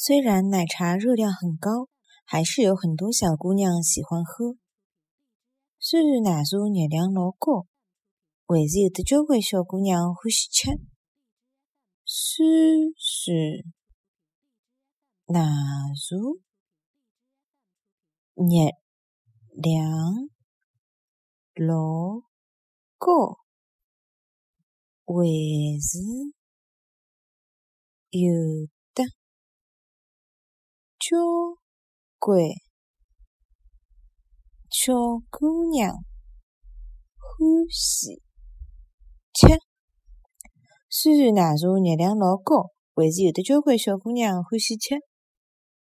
虽然奶茶热量很高，还是有很多小姑娘喜欢喝。虽然奶茶热量老高，还是有的交关小姑娘欢喜吃。虽然奶茶热量老高，还是有。交关小姑娘欢喜吃。虽然奶茶热量老高，还是有的交关小姑娘欢喜吃。